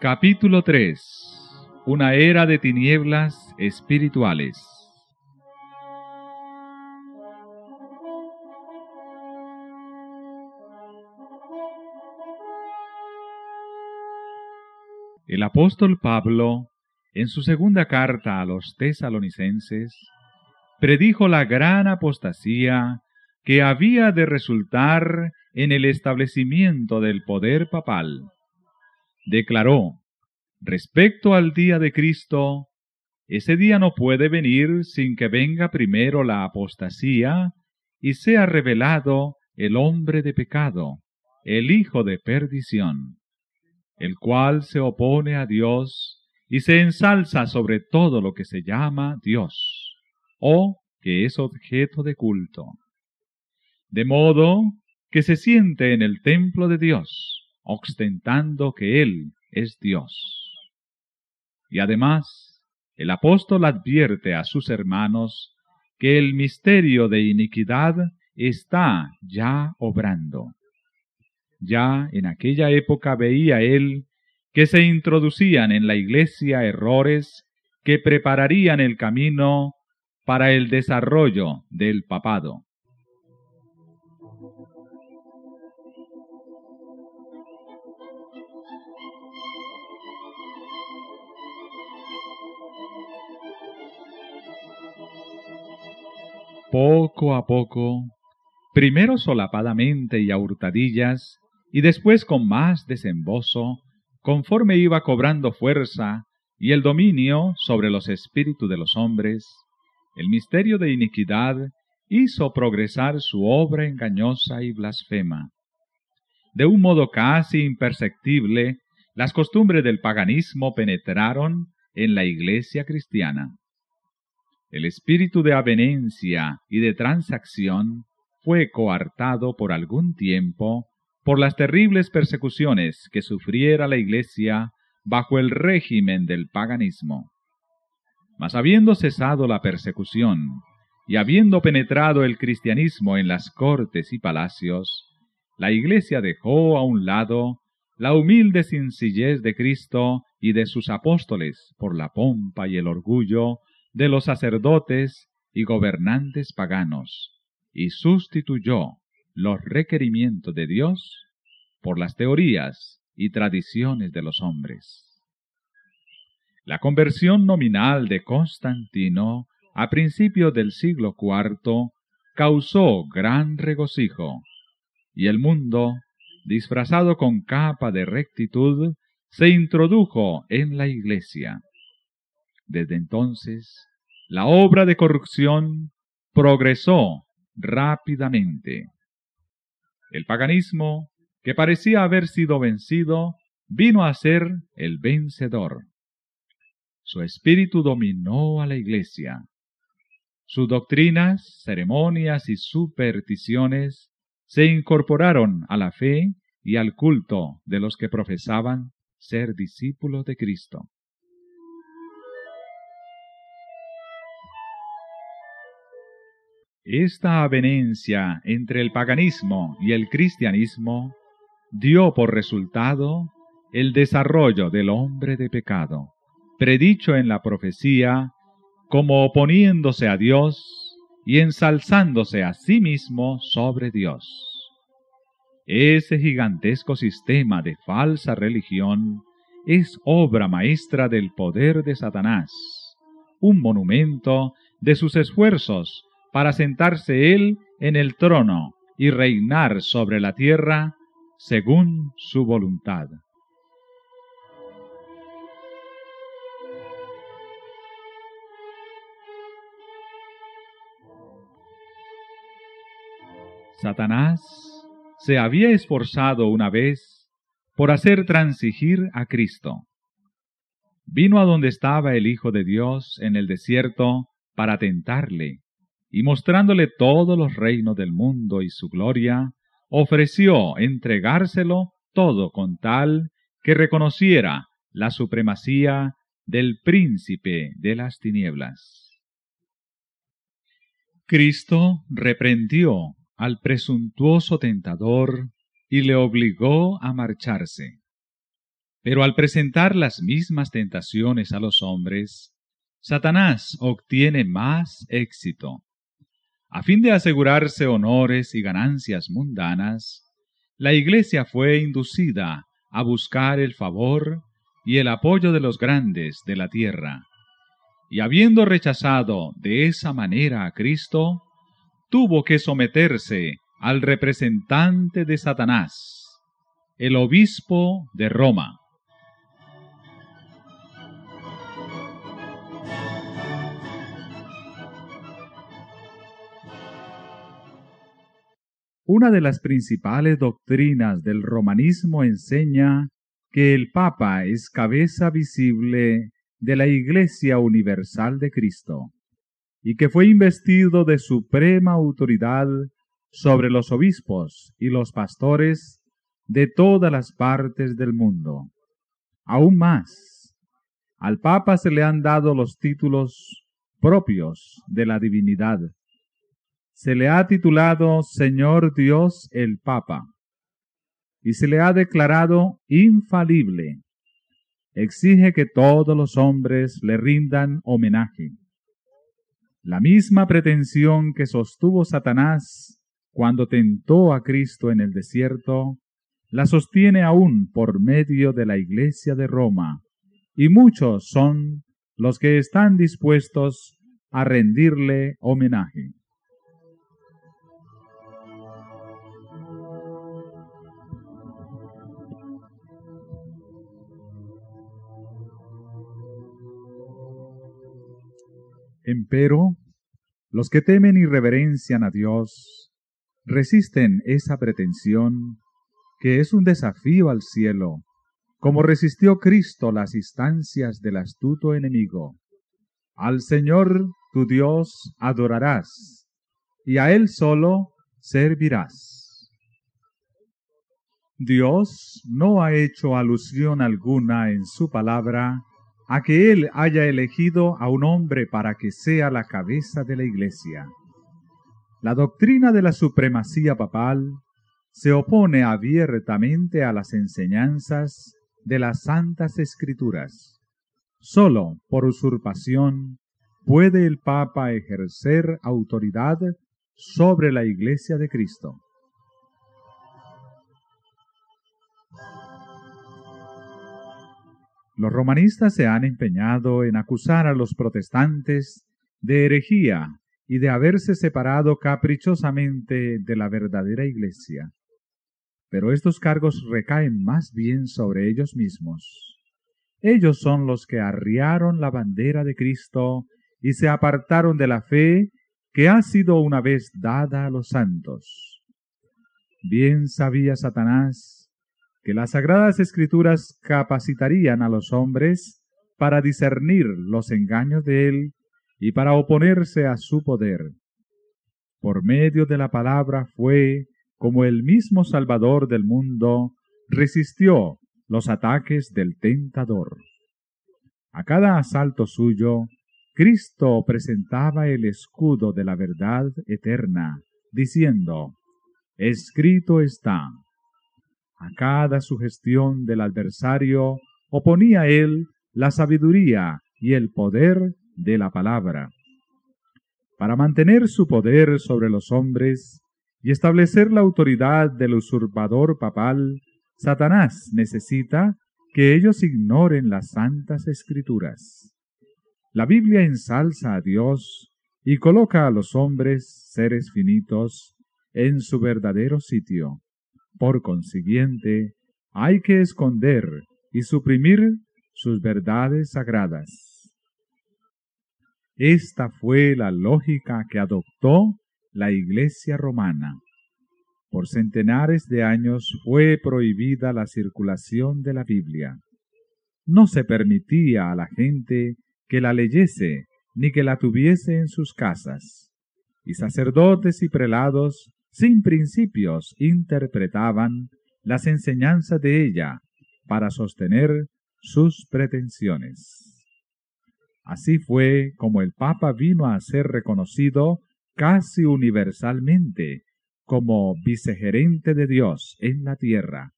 Capítulo 3 Una era de tinieblas espirituales El apóstol Pablo, en su segunda carta a los tesalonicenses, predijo la gran apostasía que había de resultar en el establecimiento del poder papal. Declaró, respecto al día de Cristo, ese día no puede venir sin que venga primero la apostasía y sea revelado el hombre de pecado, el hijo de perdición el cual se opone a Dios y se ensalza sobre todo lo que se llama Dios, o que es objeto de culto. De modo que se siente en el templo de Dios, ostentando que Él es Dios. Y además, el apóstol advierte a sus hermanos que el misterio de iniquidad está ya obrando. Ya en aquella época veía él que se introducían en la iglesia errores que prepararían el camino para el desarrollo del papado. Poco a poco, primero solapadamente y a hurtadillas, y después con más desembozo, conforme iba cobrando fuerza y el dominio sobre los espíritus de los hombres, el misterio de iniquidad hizo progresar su obra engañosa y blasfema. De un modo casi imperceptible, las costumbres del paganismo penetraron en la iglesia cristiana. El espíritu de avenencia y de transacción fue coartado por algún tiempo por las terribles persecuciones que sufriera la Iglesia bajo el régimen del paganismo. Mas habiendo cesado la persecución y habiendo penetrado el cristianismo en las cortes y palacios, la Iglesia dejó a un lado la humilde sencillez de Cristo y de sus apóstoles por la pompa y el orgullo de los sacerdotes y gobernantes paganos, y sustituyó los requerimientos de Dios por las teorías y tradiciones de los hombres. La conversión nominal de Constantino a principios del siglo IV causó gran regocijo, y el mundo, disfrazado con capa de rectitud, se introdujo en la iglesia. Desde entonces, la obra de corrupción progresó rápidamente. El paganismo, que parecía haber sido vencido, vino a ser el vencedor. Su espíritu dominó a la iglesia. Sus doctrinas, ceremonias y supersticiones se incorporaron a la fe y al culto de los que profesaban ser discípulos de Cristo. Esta avenencia entre el paganismo y el cristianismo dio por resultado el desarrollo del hombre de pecado, predicho en la profecía como oponiéndose a Dios y ensalzándose a sí mismo sobre Dios. Ese gigantesco sistema de falsa religión es obra maestra del poder de Satanás, un monumento de sus esfuerzos para sentarse él en el trono y reinar sobre la tierra según su voluntad. Satanás se había esforzado una vez por hacer transigir a Cristo. Vino a donde estaba el Hijo de Dios en el desierto para tentarle, y mostrándole todos los reinos del mundo y su gloria, ofreció entregárselo todo con tal que reconociera la supremacía del príncipe de las tinieblas. Cristo reprendió al presuntuoso tentador y le obligó a marcharse. Pero al presentar las mismas tentaciones a los hombres, Satanás obtiene más éxito. A fin de asegurarse honores y ganancias mundanas, la Iglesia fue inducida a buscar el favor y el apoyo de los grandes de la tierra. Y habiendo rechazado de esa manera a Cristo, tuvo que someterse al representante de Satanás, el obispo de Roma. Una de las principales doctrinas del romanismo enseña que el Papa es cabeza visible de la Iglesia Universal de Cristo y que fue investido de suprema autoridad sobre los obispos y los pastores de todas las partes del mundo. Aún más, al Papa se le han dado los títulos propios de la divinidad se le ha titulado Señor Dios el Papa y se le ha declarado infalible. Exige que todos los hombres le rindan homenaje. La misma pretensión que sostuvo Satanás cuando tentó a Cristo en el desierto, la sostiene aún por medio de la Iglesia de Roma, y muchos son los que están dispuestos a rendirle homenaje. Empero, los que temen y reverencian a Dios resisten esa pretensión que es un desafío al cielo, como resistió Cristo las instancias del astuto enemigo. Al Señor tu Dios adorarás, y a Él solo servirás. Dios no ha hecho alusión alguna en su palabra a que Él haya elegido a un hombre para que sea la cabeza de la Iglesia. La doctrina de la supremacía papal se opone abiertamente a las enseñanzas de las santas escrituras. Solo por usurpación puede el Papa ejercer autoridad sobre la Iglesia de Cristo. Los romanistas se han empeñado en acusar a los protestantes de herejía y de haberse separado caprichosamente de la verdadera Iglesia. Pero estos cargos recaen más bien sobre ellos mismos. Ellos son los que arriaron la bandera de Cristo y se apartaron de la fe que ha sido una vez dada a los santos. Bien sabía Satanás que las sagradas escrituras capacitarían a los hombres para discernir los engaños de él y para oponerse a su poder. Por medio de la palabra fue como el mismo Salvador del mundo resistió los ataques del tentador. A cada asalto suyo, Cristo presentaba el escudo de la verdad eterna, diciendo, Escrito está, a cada sugestión del adversario oponía él la sabiduría y el poder de la palabra. Para mantener su poder sobre los hombres y establecer la autoridad del usurpador papal, Satanás necesita que ellos ignoren las santas escrituras. La Biblia ensalza a Dios y coloca a los hombres, seres finitos, en su verdadero sitio. Por consiguiente, hay que esconder y suprimir sus verdades sagradas. Esta fue la lógica que adoptó la Iglesia romana. Por centenares de años fue prohibida la circulación de la Biblia. No se permitía a la gente que la leyese ni que la tuviese en sus casas. Y sacerdotes y prelados sin principios interpretaban las enseñanzas de ella para sostener sus pretensiones. Así fue como el Papa vino a ser reconocido casi universalmente como vicegerente de Dios en la tierra,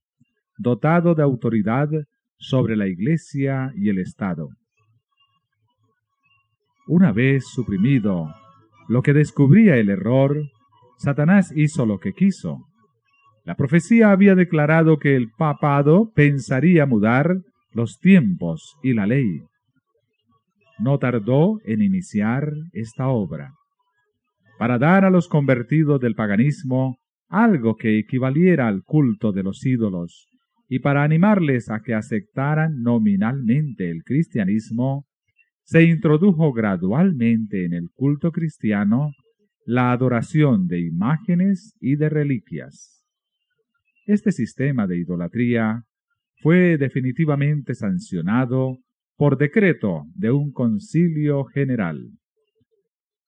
dotado de autoridad sobre la Iglesia y el Estado. Una vez suprimido lo que descubría el error, Satanás hizo lo que quiso. La profecía había declarado que el papado pensaría mudar los tiempos y la ley. No tardó en iniciar esta obra, para dar a los convertidos del paganismo algo que equivaliera al culto de los ídolos, y para animarles a que aceptaran nominalmente el cristianismo, se introdujo gradualmente en el culto cristiano la adoración de imágenes y de reliquias. Este sistema de idolatría fue definitivamente sancionado por decreto de un concilio general.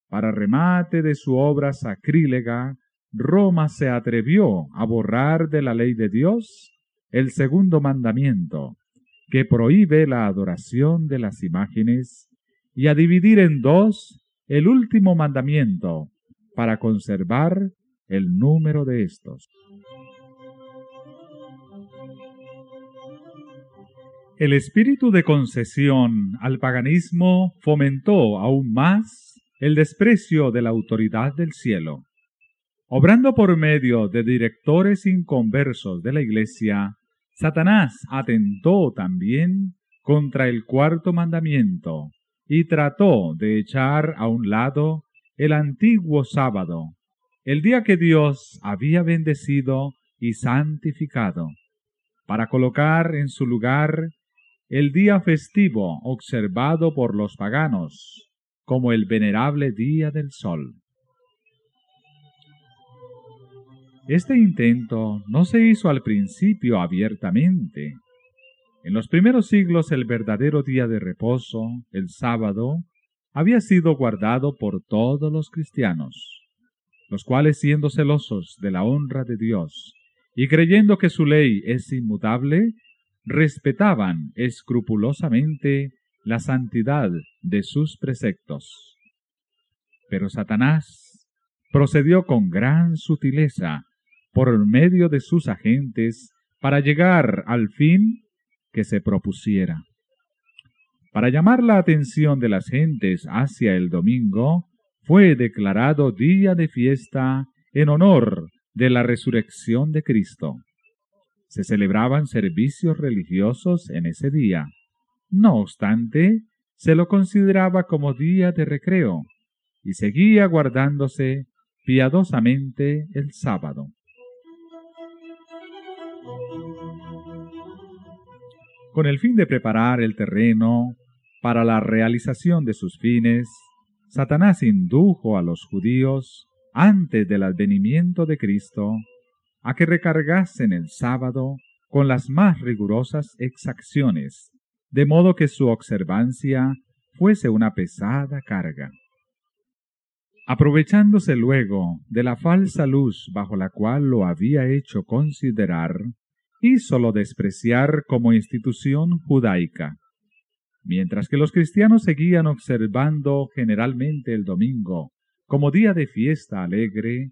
Para remate de su obra sacrílega, Roma se atrevió a borrar de la ley de Dios el segundo mandamiento, que prohíbe la adoración de las imágenes, y a dividir en dos el último mandamiento, para conservar el número de estos. El espíritu de concesión al paganismo fomentó aún más el desprecio de la autoridad del cielo. Obrando por medio de directores inconversos de la Iglesia, Satanás atentó también contra el cuarto mandamiento y trató de echar a un lado el antiguo sábado, el día que Dios había bendecido y santificado, para colocar en su lugar el día festivo observado por los paganos, como el venerable día del sol. Este intento no se hizo al principio abiertamente. En los primeros siglos el verdadero día de reposo, el sábado, había sido guardado por todos los cristianos, los cuales siendo celosos de la honra de Dios y creyendo que su ley es inmutable, respetaban escrupulosamente la santidad de sus preceptos. Pero Satanás procedió con gran sutileza por medio de sus agentes para llegar al fin que se propusiera. Para llamar la atención de las gentes hacia el domingo, fue declarado día de fiesta en honor de la resurrección de Cristo. Se celebraban servicios religiosos en ese día. No obstante, se lo consideraba como día de recreo y seguía guardándose piadosamente el sábado. Con el fin de preparar el terreno para la realización de sus fines, Satanás indujo a los judíos, antes del advenimiento de Cristo, a que recargasen el sábado con las más rigurosas exacciones, de modo que su observancia fuese una pesada carga. Aprovechándose luego de la falsa luz bajo la cual lo había hecho considerar, hízolo despreciar como institución judaica. Mientras que los cristianos seguían observando generalmente el domingo como día de fiesta alegre,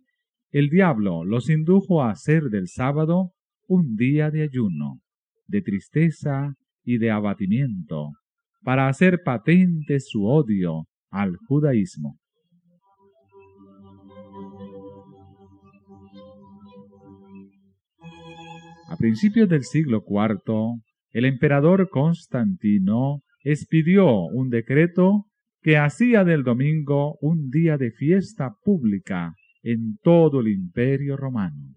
el diablo los indujo a hacer del sábado un día de ayuno, de tristeza y de abatimiento, para hacer patente su odio al judaísmo. A principios del siglo IV, el emperador Constantino expidió un decreto que hacía del domingo un día de fiesta pública en todo el imperio romano.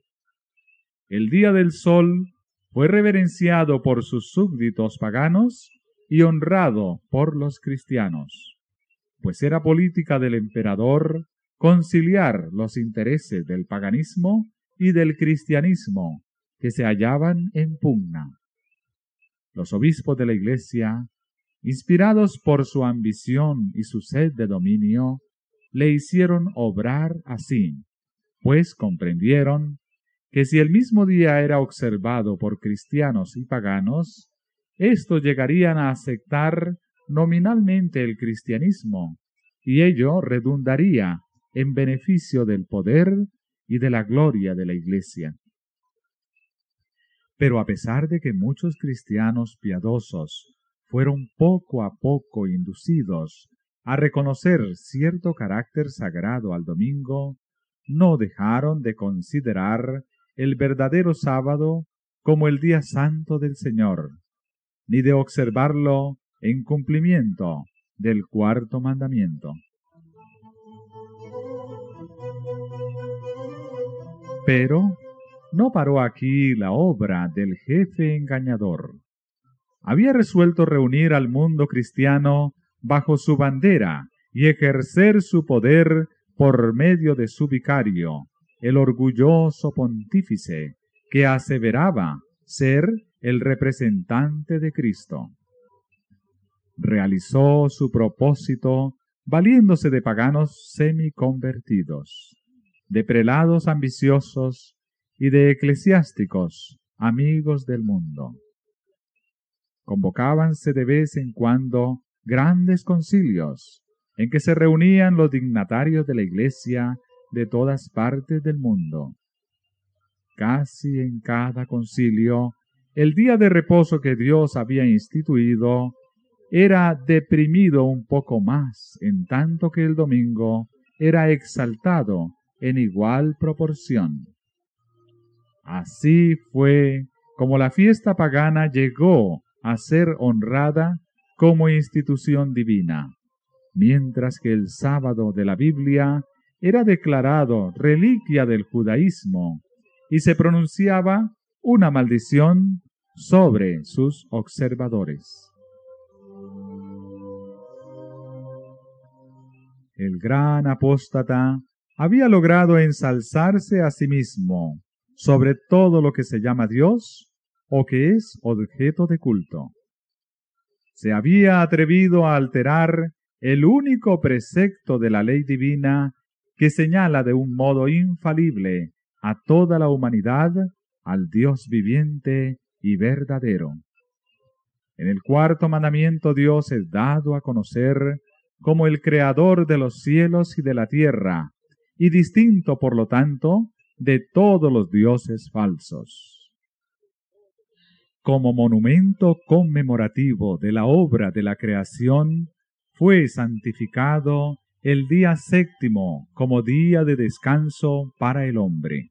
El día del sol fue reverenciado por sus súbditos paganos y honrado por los cristianos, pues era política del emperador conciliar los intereses del paganismo y del cristianismo que se hallaban en pugna. Los obispos de la Iglesia, inspirados por su ambición y su sed de dominio, le hicieron obrar así, pues comprendieron que si el mismo día era observado por cristianos y paganos, estos llegarían a aceptar nominalmente el cristianismo, y ello redundaría en beneficio del poder y de la gloria de la Iglesia. Pero a pesar de que muchos cristianos piadosos fueron poco a poco inducidos a reconocer cierto carácter sagrado al domingo, no dejaron de considerar el verdadero sábado como el día santo del Señor, ni de observarlo en cumplimiento del cuarto mandamiento. Pero no paró aquí la obra del jefe engañador. Había resuelto reunir al mundo cristiano bajo su bandera y ejercer su poder por medio de su vicario, el orgulloso pontífice, que aseveraba ser el representante de Cristo. Realizó su propósito valiéndose de paganos semiconvertidos, de prelados ambiciosos y de eclesiásticos amigos del mundo. Convocábanse de vez en cuando grandes concilios en que se reunían los dignatarios de la Iglesia de todas partes del mundo. Casi en cada concilio, el día de reposo que Dios había instituido era deprimido un poco más, en tanto que el domingo era exaltado en igual proporción. Así fue como la fiesta pagana llegó a ser honrada como institución divina, mientras que el sábado de la Biblia era declarado reliquia del judaísmo y se pronunciaba una maldición sobre sus observadores. El gran apóstata había logrado ensalzarse a sí mismo sobre todo lo que se llama Dios o que es objeto de culto. Se había atrevido a alterar el único precepto de la ley divina que señala de un modo infalible a toda la humanidad al Dios viviente y verdadero. En el cuarto mandamiento Dios es dado a conocer como el creador de los cielos y de la tierra, y distinto, por lo tanto, de todos los dioses falsos. Como monumento conmemorativo de la obra de la creación, fue santificado el día séptimo como día de descanso para el hombre.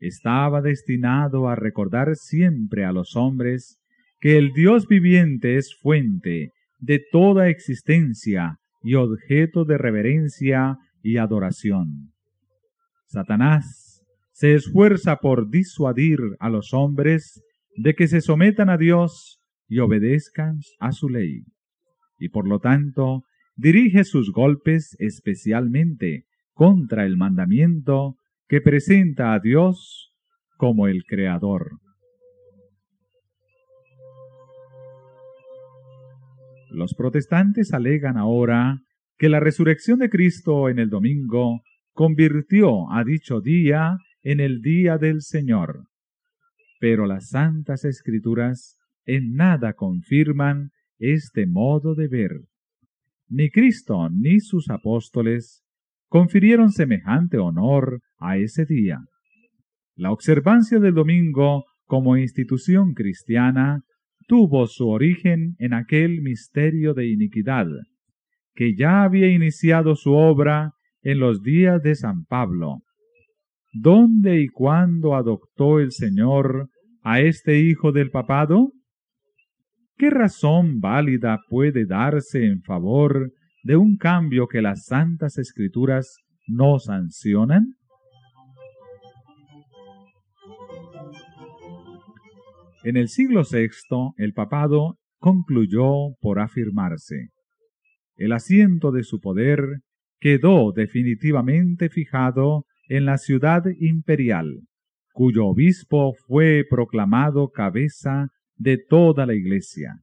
Estaba destinado a recordar siempre a los hombres que el Dios viviente es fuente de toda existencia y objeto de reverencia y adoración. Satanás se esfuerza por disuadir a los hombres de que se sometan a Dios y obedezcan a su ley, y por lo tanto dirige sus golpes especialmente contra el mandamiento que presenta a Dios como el Creador. Los protestantes alegan ahora que la resurrección de Cristo en el domingo convirtió a dicho día en el día del Señor. Pero las santas escrituras en nada confirman este modo de ver. Ni Cristo ni sus apóstoles confirieron semejante honor a ese día. La observancia del domingo como institución cristiana tuvo su origen en aquel misterio de iniquidad, que ya había iniciado su obra en los días de San Pablo. ¿Dónde y cuándo adoptó el Señor a este hijo del papado? ¿Qué razón válida puede darse en favor de un cambio que las santas escrituras no sancionan? En el siglo VI, el papado concluyó por afirmarse. El asiento de su poder quedó definitivamente fijado en la ciudad imperial, cuyo obispo fue proclamado cabeza de toda la iglesia.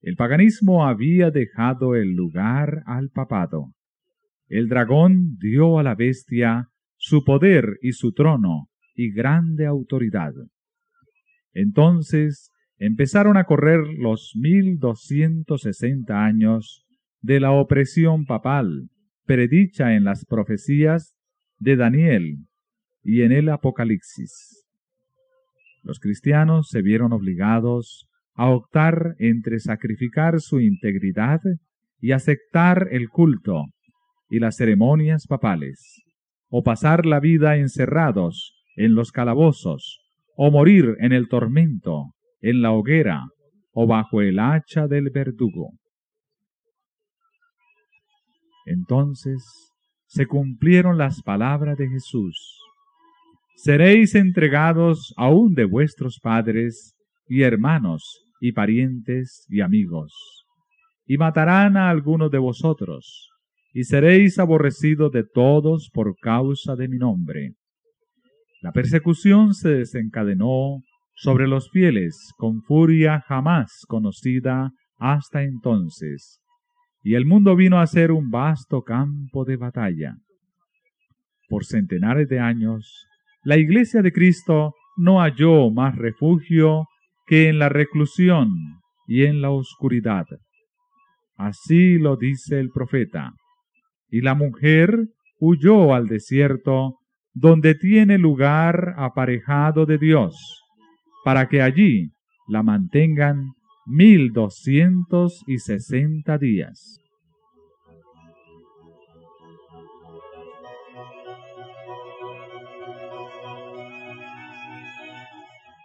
El paganismo había dejado el lugar al papado. El dragón dio a la bestia su poder y su trono y grande autoridad. Entonces empezaron a correr los mil doscientos sesenta años de la opresión papal predicha en las profecías de Daniel y en el Apocalipsis. Los cristianos se vieron obligados a optar entre sacrificar su integridad y aceptar el culto y las ceremonias papales, o pasar la vida encerrados en los calabozos, o morir en el tormento, en la hoguera, o bajo el hacha del verdugo. Entonces se cumplieron las palabras de Jesús. Seréis entregados aún de vuestros padres y hermanos y parientes y amigos, y matarán a algunos de vosotros, y seréis aborrecidos de todos por causa de mi nombre. La persecución se desencadenó sobre los fieles con furia jamás conocida hasta entonces, y el mundo vino a ser un vasto campo de batalla. Por centenares de años, la Iglesia de Cristo no halló más refugio que en la reclusión y en la oscuridad. Así lo dice el profeta. Y la mujer huyó al desierto, donde tiene lugar aparejado de Dios, para que allí la mantengan mil doscientos y sesenta días.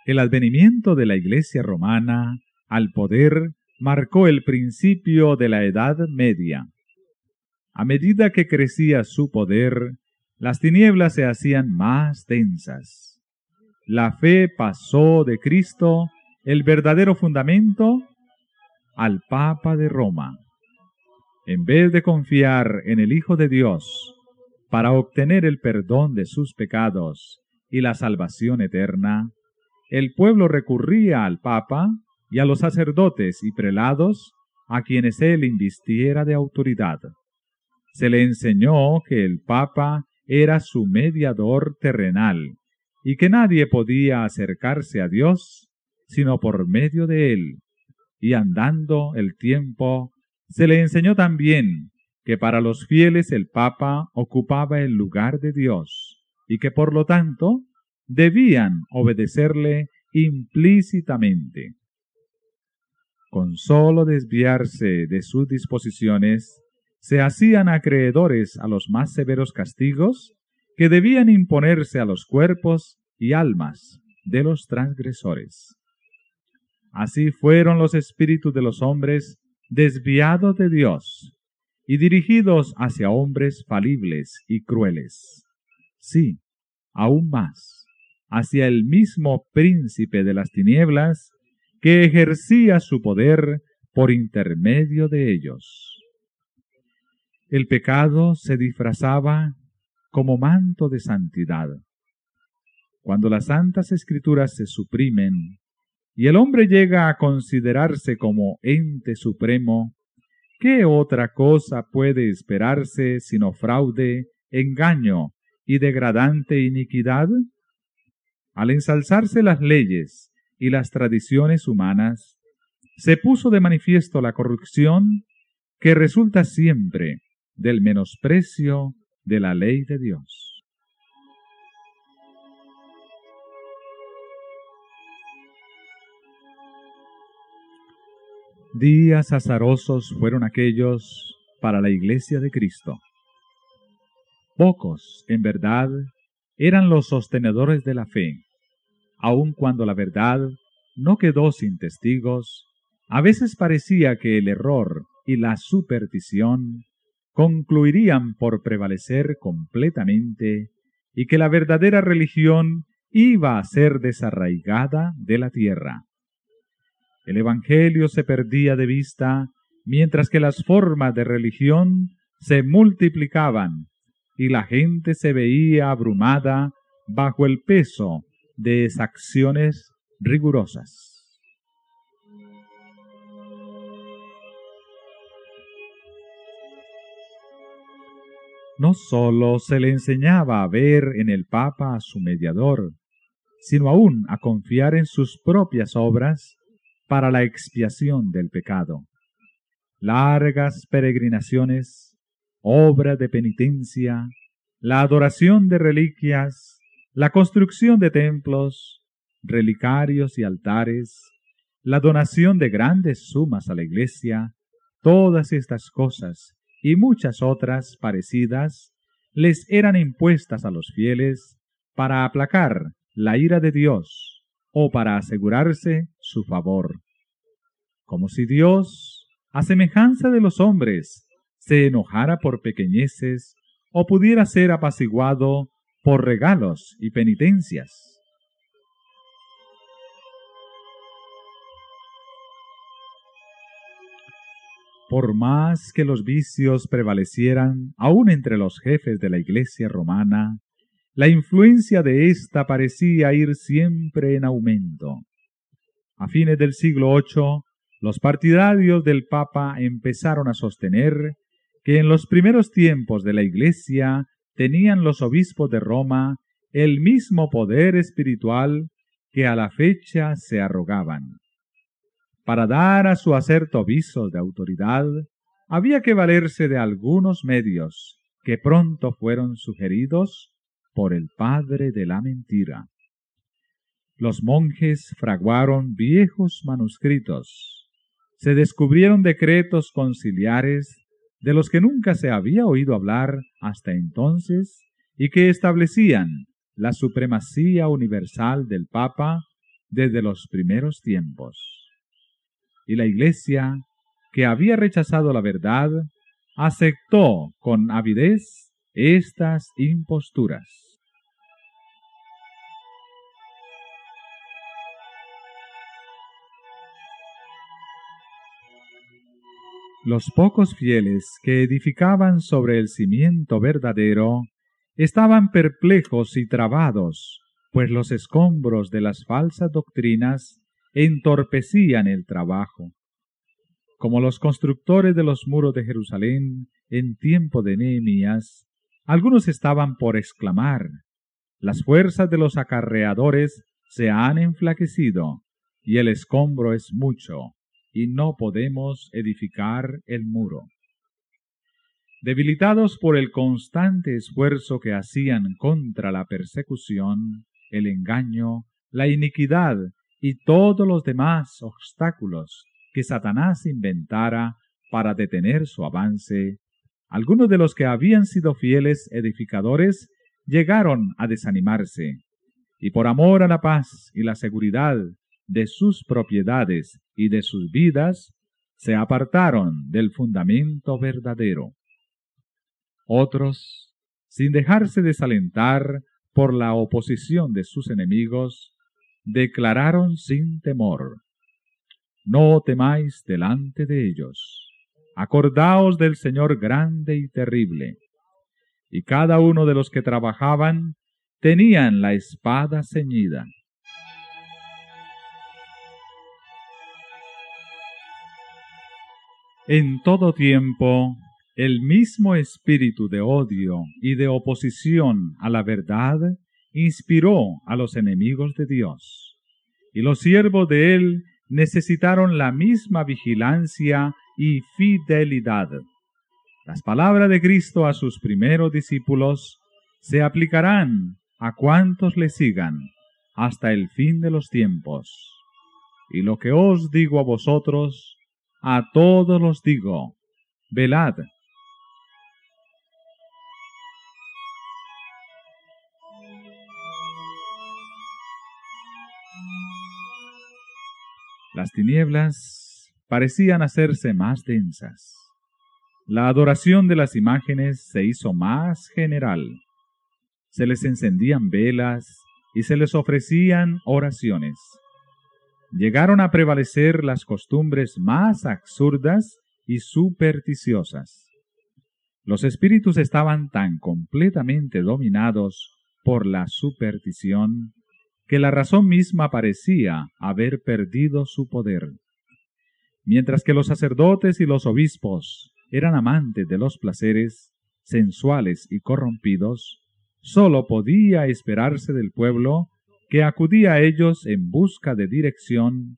El advenimiento de la Iglesia romana al poder marcó el principio de la Edad Media. A medida que crecía su poder, las tinieblas se hacían más densas. La fe pasó de Cristo, el verdadero fundamento, al Papa de Roma. En vez de confiar en el Hijo de Dios para obtener el perdón de sus pecados y la salvación eterna, el pueblo recurría al Papa y a los sacerdotes y prelados a quienes él invistiera de autoridad. Se le enseñó que el Papa era su mediador terrenal y que nadie podía acercarse a Dios sino por medio de él. Y andando el tiempo, se le enseñó también que para los fieles el Papa ocupaba el lugar de Dios y que por lo tanto debían obedecerle implícitamente. Con sólo desviarse de sus disposiciones, se hacían acreedores a los más severos castigos que debían imponerse a los cuerpos y almas de los transgresores. Así fueron los espíritus de los hombres desviados de Dios y dirigidos hacia hombres falibles y crueles. Sí, aún más hacia el mismo príncipe de las tinieblas que ejercía su poder por intermedio de ellos. El pecado se disfrazaba como manto de santidad. Cuando las santas escrituras se suprimen y el hombre llega a considerarse como ente supremo, ¿qué otra cosa puede esperarse sino fraude, engaño y degradante iniquidad? Al ensalzarse las leyes y las tradiciones humanas, se puso de manifiesto la corrupción que resulta siempre del menosprecio de la ley de Dios. Días azarosos fueron aquellos para la iglesia de Cristo. Pocos, en verdad, eran los sostenedores de la fe aun cuando la verdad no quedó sin testigos, a veces parecía que el error y la superstición concluirían por prevalecer completamente y que la verdadera religión iba a ser desarraigada de la tierra. El Evangelio se perdía de vista mientras que las formas de religión se multiplicaban y la gente se veía abrumada bajo el peso de exacciones rigurosas. No sólo se le enseñaba a ver en el Papa a su mediador, sino aún a confiar en sus propias obras para la expiación del pecado. Largas peregrinaciones, obra de penitencia, la adoración de reliquias, la construcción de templos, relicarios y altares, la donación de grandes sumas a la iglesia, todas estas cosas y muchas otras parecidas les eran impuestas a los fieles para aplacar la ira de Dios o para asegurarse su favor. Como si Dios, a semejanza de los hombres, se enojara por pequeñeces o pudiera ser apaciguado por regalos y penitencias. Por más que los vicios prevalecieran aún entre los jefes de la Iglesia romana, la influencia de ésta parecía ir siempre en aumento. A fines del siglo VIII, los partidarios del Papa empezaron a sostener que en los primeros tiempos de la Iglesia tenían los obispos de Roma el mismo poder espiritual que a la fecha se arrogaban. Para dar a su acerto visos de autoridad, había que valerse de algunos medios que pronto fueron sugeridos por el padre de la mentira. Los monjes fraguaron viejos manuscritos, se descubrieron decretos conciliares de los que nunca se había oído hablar hasta entonces y que establecían la supremacía universal del Papa desde los primeros tiempos y la Iglesia, que había rechazado la verdad, aceptó con avidez estas imposturas. Los pocos fieles que edificaban sobre el cimiento verdadero estaban perplejos y trabados, pues los escombros de las falsas doctrinas entorpecían el trabajo. Como los constructores de los muros de Jerusalén en tiempo de Nehemías, algunos estaban por exclamar, las fuerzas de los acarreadores se han enflaquecido, y el escombro es mucho, y no podemos edificar el muro. Debilitados por el constante esfuerzo que hacían contra la persecución, el engaño, la iniquidad y todos los demás obstáculos que Satanás inventara para detener su avance, algunos de los que habían sido fieles edificadores llegaron a desanimarse, y por amor a la paz y la seguridad de sus propiedades y de sus vidas, se apartaron del fundamento verdadero. Otros, sin dejarse desalentar por la oposición de sus enemigos, declararon sin temor, No temáis delante de ellos, acordaos del Señor grande y terrible. Y cada uno de los que trabajaban tenían la espada ceñida. En todo tiempo, el mismo espíritu de odio y de oposición a la verdad inspiró a los enemigos de Dios, y los siervos de él necesitaron la misma vigilancia y fidelidad. Las palabras de Cristo a sus primeros discípulos se aplicarán a cuantos le sigan hasta el fin de los tiempos. Y lo que os digo a vosotros, a todos los digo, velad Las tinieblas parecían hacerse más densas. La adoración de las imágenes se hizo más general. Se les encendían velas y se les ofrecían oraciones. Llegaron a prevalecer las costumbres más absurdas y supersticiosas. Los espíritus estaban tan completamente dominados por la superstición que la razón misma parecía haber perdido su poder. Mientras que los sacerdotes y los obispos eran amantes de los placeres sensuales y corrompidos, sólo podía esperarse del pueblo que acudía a ellos en busca de dirección,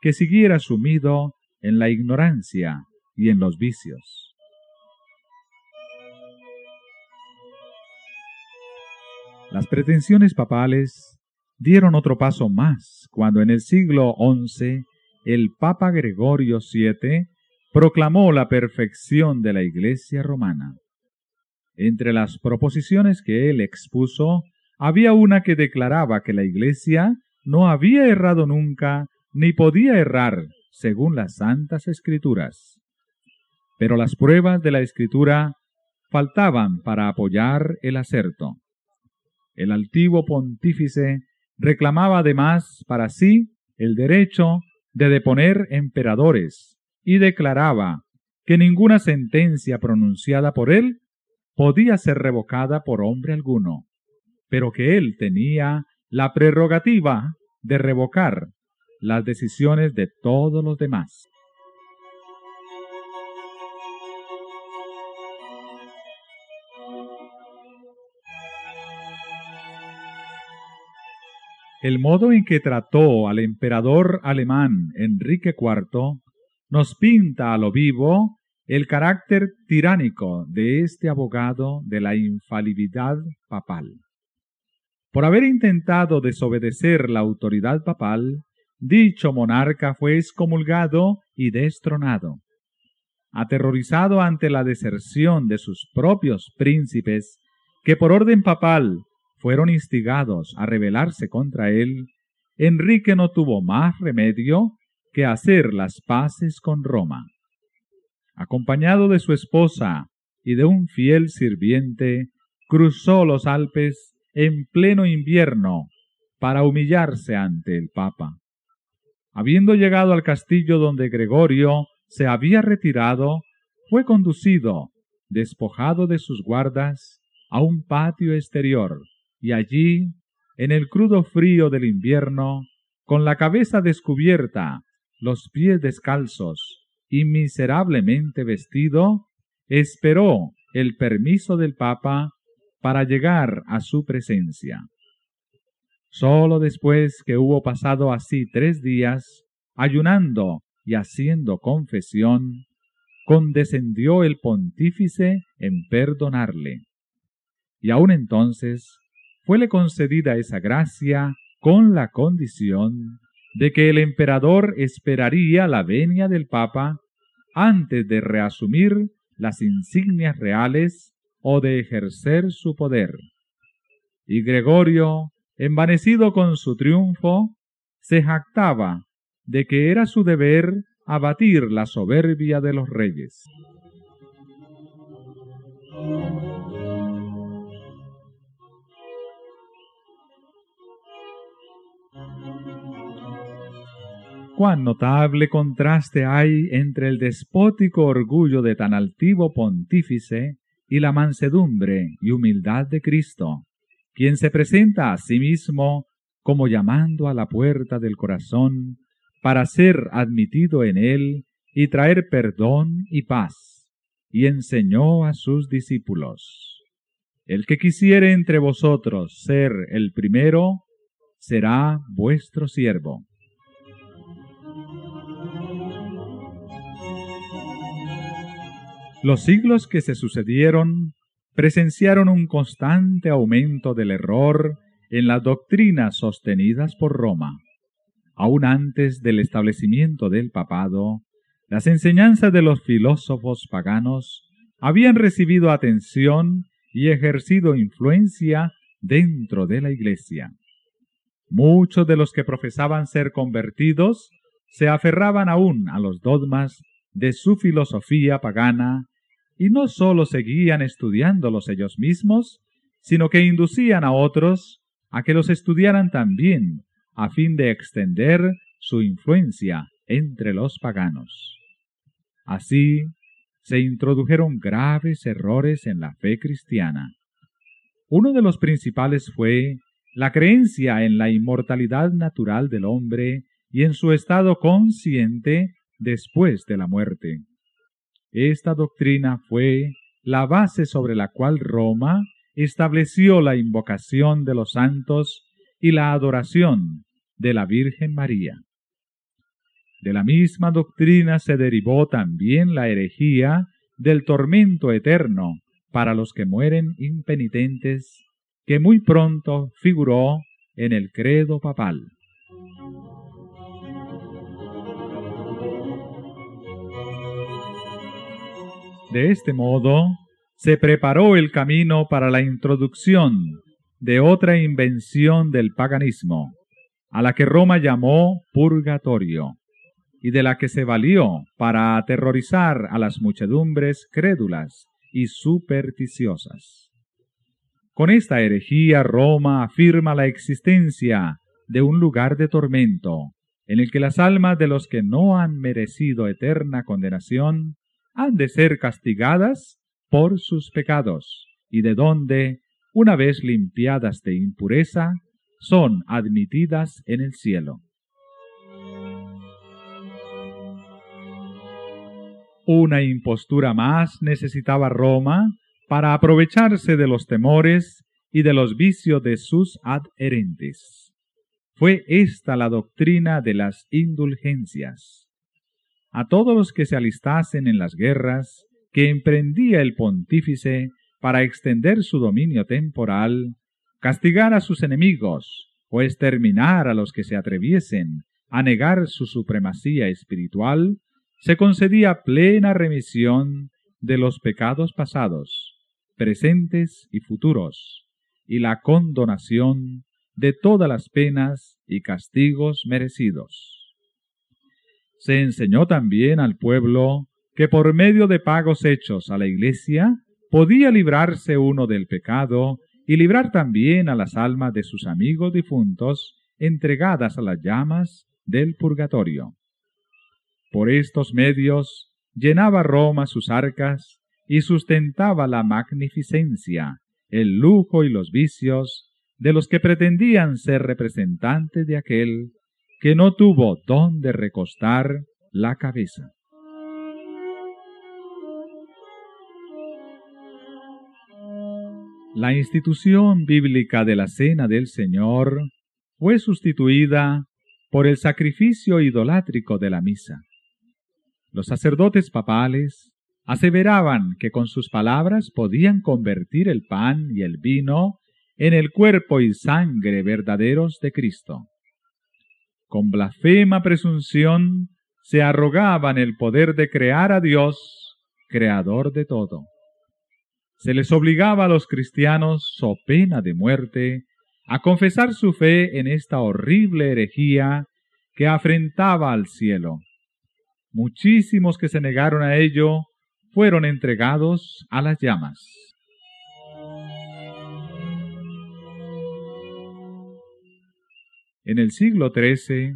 que siguiera sumido en la ignorancia y en los vicios. Las pretensiones papales dieron otro paso más cuando en el siglo XI el Papa Gregorio VII proclamó la perfección de la Iglesia romana. Entre las proposiciones que él expuso, había una que declaraba que la Iglesia no había errado nunca ni podía errar según las santas escrituras. Pero las pruebas de la escritura faltaban para apoyar el acerto. El altivo pontífice reclamaba además para sí el derecho de deponer emperadores y declaraba que ninguna sentencia pronunciada por él podía ser revocada por hombre alguno, pero que él tenía la prerrogativa de revocar las decisiones de todos los demás. El modo en que trató al emperador alemán Enrique IV nos pinta a lo vivo el carácter tiránico de este abogado de la infalibilidad papal. Por haber intentado desobedecer la autoridad papal, dicho monarca fue excomulgado y destronado. Aterrorizado ante la deserción de sus propios príncipes, que por orden papal fueron instigados a rebelarse contra él, Enrique no tuvo más remedio que hacer las paces con Roma. Acompañado de su esposa y de un fiel sirviente, cruzó los Alpes en pleno invierno para humillarse ante el Papa. Habiendo llegado al castillo donde Gregorio se había retirado, fue conducido, despojado de sus guardas, a un patio exterior, y allí, en el crudo frío del invierno, con la cabeza descubierta, los pies descalzos y miserablemente vestido, esperó el permiso del Papa para llegar a su presencia. Sólo después que hubo pasado así tres días, ayunando y haciendo confesión, condescendió el pontífice en perdonarle. Y aun entonces fuele concedida esa gracia con la condición de que el emperador esperaría la venia del Papa antes de reasumir las insignias reales o de ejercer su poder. Y Gregorio, envanecido con su triunfo, se jactaba de que era su deber abatir la soberbia de los reyes. cuán notable contraste hay entre el despótico orgullo de tan altivo pontífice y la mansedumbre y humildad de Cristo, quien se presenta a sí mismo como llamando a la puerta del corazón para ser admitido en él y traer perdón y paz, y enseñó a sus discípulos. El que quisiere entre vosotros ser el primero, será vuestro siervo. Los siglos que se sucedieron presenciaron un constante aumento del error en las doctrinas sostenidas por Roma. Aún antes del establecimiento del papado, las enseñanzas de los filósofos paganos habían recibido atención y ejercido influencia dentro de la Iglesia. Muchos de los que profesaban ser convertidos se aferraban aún a los dogmas de su filosofía pagana y no sólo seguían estudiándolos ellos mismos, sino que inducían a otros a que los estudiaran también, a fin de extender su influencia entre los paganos. Así se introdujeron graves errores en la fe cristiana. Uno de los principales fue la creencia en la inmortalidad natural del hombre y en su estado consciente después de la muerte. Esta doctrina fue la base sobre la cual Roma estableció la invocación de los santos y la adoración de la Virgen María. De la misma doctrina se derivó también la herejía del tormento eterno para los que mueren impenitentes, que muy pronto figuró en el credo papal. De este modo, se preparó el camino para la introducción de otra invención del paganismo, a la que Roma llamó purgatorio, y de la que se valió para aterrorizar a las muchedumbres crédulas y supersticiosas. Con esta herejía Roma afirma la existencia de un lugar de tormento, en el que las almas de los que no han merecido eterna condenación han de ser castigadas por sus pecados, y de donde, una vez limpiadas de impureza, son admitidas en el cielo. Una impostura más necesitaba Roma para aprovecharse de los temores y de los vicios de sus adherentes. Fue esta la doctrina de las indulgencias a todos los que se alistasen en las guerras que emprendía el pontífice para extender su dominio temporal, castigar a sus enemigos o exterminar a los que se atreviesen a negar su supremacía espiritual, se concedía plena remisión de los pecados pasados, presentes y futuros, y la condonación de todas las penas y castigos merecidos se enseñó también al pueblo que por medio de pagos hechos a la iglesia podía librarse uno del pecado y librar también a las almas de sus amigos difuntos entregadas a las llamas del purgatorio. Por estos medios llenaba Roma sus arcas y sustentaba la magnificencia, el lujo y los vicios de los que pretendían ser representantes de aquel que no tuvo dónde recostar la cabeza. La institución bíblica de la Cena del Señor fue sustituida por el sacrificio idolátrico de la misa. Los sacerdotes papales aseveraban que con sus palabras podían convertir el pan y el vino en el cuerpo y sangre verdaderos de Cristo con blasfema presunción, se arrogaban el poder de crear a Dios, creador de todo. Se les obligaba a los cristianos, so pena de muerte, a confesar su fe en esta horrible herejía que afrentaba al cielo. Muchísimos que se negaron a ello fueron entregados a las llamas. En el siglo XIII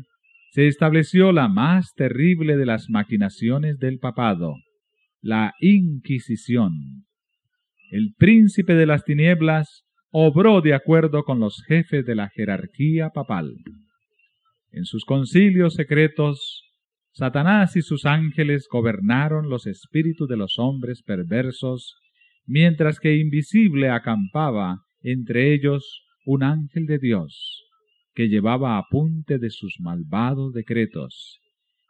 se estableció la más terrible de las maquinaciones del papado, la Inquisición. El príncipe de las tinieblas obró de acuerdo con los jefes de la jerarquía papal. En sus concilios secretos, Satanás y sus ángeles gobernaron los espíritus de los hombres perversos, mientras que invisible acampaba entre ellos un ángel de Dios que llevaba apunte de sus malvados decretos,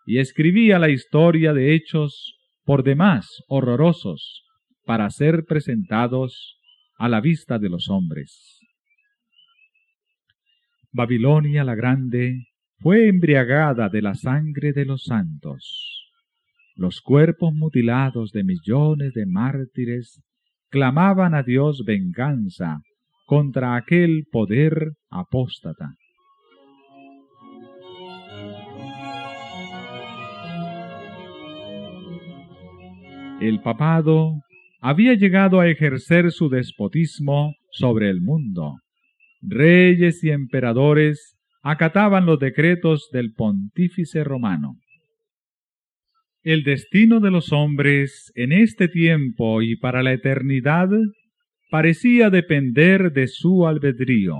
y escribía la historia de hechos por demás horrorosos para ser presentados a la vista de los hombres. Babilonia la Grande fue embriagada de la sangre de los santos. Los cuerpos mutilados de millones de mártires clamaban a Dios venganza contra aquel poder apóstata. El papado había llegado a ejercer su despotismo sobre el mundo. Reyes y emperadores acataban los decretos del pontífice romano. El destino de los hombres en este tiempo y para la eternidad parecía depender de su albedrío.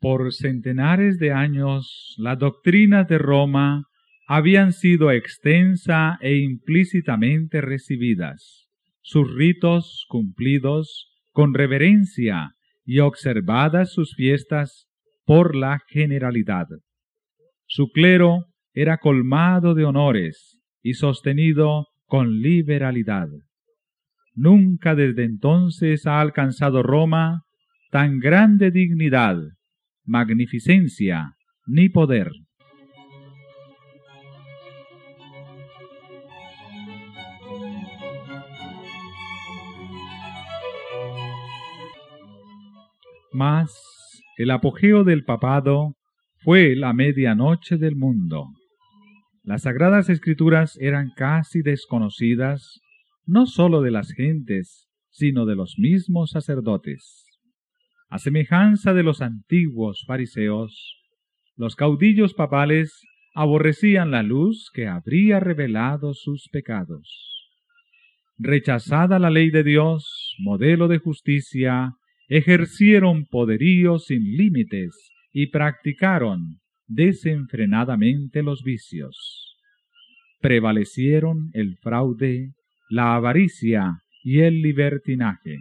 Por centenares de años, las doctrinas de Roma habían sido extensa e implícitamente recibidas, sus ritos cumplidos con reverencia y observadas sus fiestas por la generalidad. Su clero era colmado de honores y sostenido con liberalidad. Nunca desde entonces ha alcanzado Roma tan grande dignidad magnificencia, ni poder. Mas el apogeo del papado fue la medianoche del mundo. Las sagradas escrituras eran casi desconocidas, no sólo de las gentes, sino de los mismos sacerdotes. A semejanza de los antiguos fariseos, los caudillos papales aborrecían la luz que habría revelado sus pecados. Rechazada la ley de Dios, modelo de justicia, ejercieron poderío sin límites y practicaron desenfrenadamente los vicios. Prevalecieron el fraude, la avaricia y el libertinaje.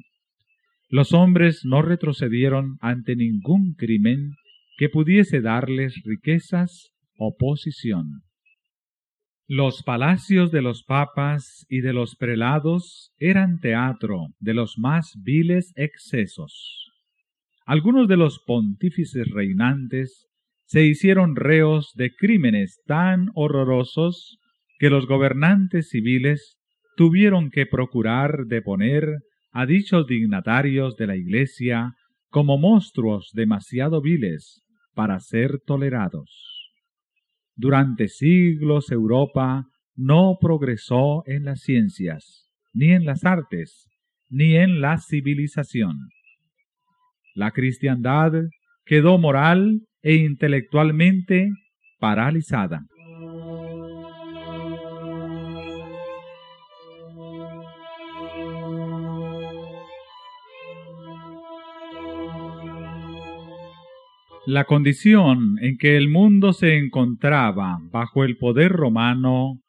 Los hombres no retrocedieron ante ningún crimen que pudiese darles riquezas o posición. Los palacios de los papas y de los prelados eran teatro de los más viles excesos. Algunos de los pontífices reinantes se hicieron reos de crímenes tan horrorosos que los gobernantes civiles tuvieron que procurar deponer a dichos dignatarios de la Iglesia como monstruos demasiado viles para ser tolerados. Durante siglos Europa no progresó en las ciencias, ni en las artes, ni en la civilización. La cristiandad quedó moral e intelectualmente paralizada. La condición en que el mundo se encontraba bajo el poder romano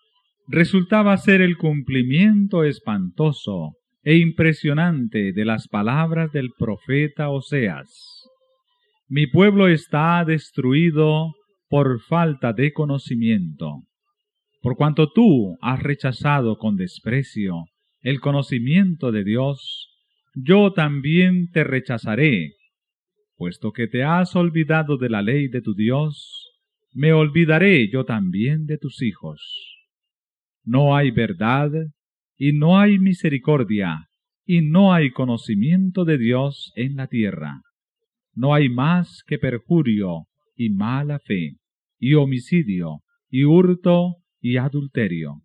resultaba ser el cumplimiento espantoso e impresionante de las palabras del profeta Oseas. Mi pueblo está destruido por falta de conocimiento. Por cuanto tú has rechazado con desprecio el conocimiento de Dios, yo también te rechazaré Puesto que te has olvidado de la ley de tu Dios, me olvidaré yo también de tus hijos. No hay verdad, y no hay misericordia, y no hay conocimiento de Dios en la tierra. No hay más que perjurio, y mala fe, y homicidio, y hurto, y adulterio.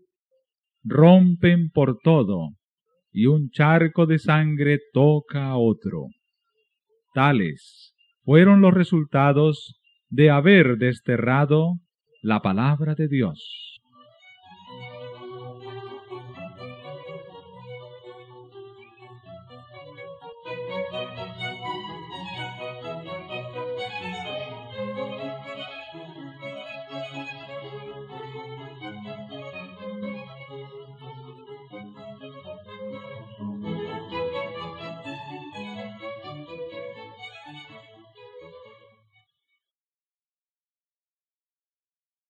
Rompen por todo, y un charco de sangre toca a otro. Tales fueron los resultados de haber desterrado la palabra de Dios.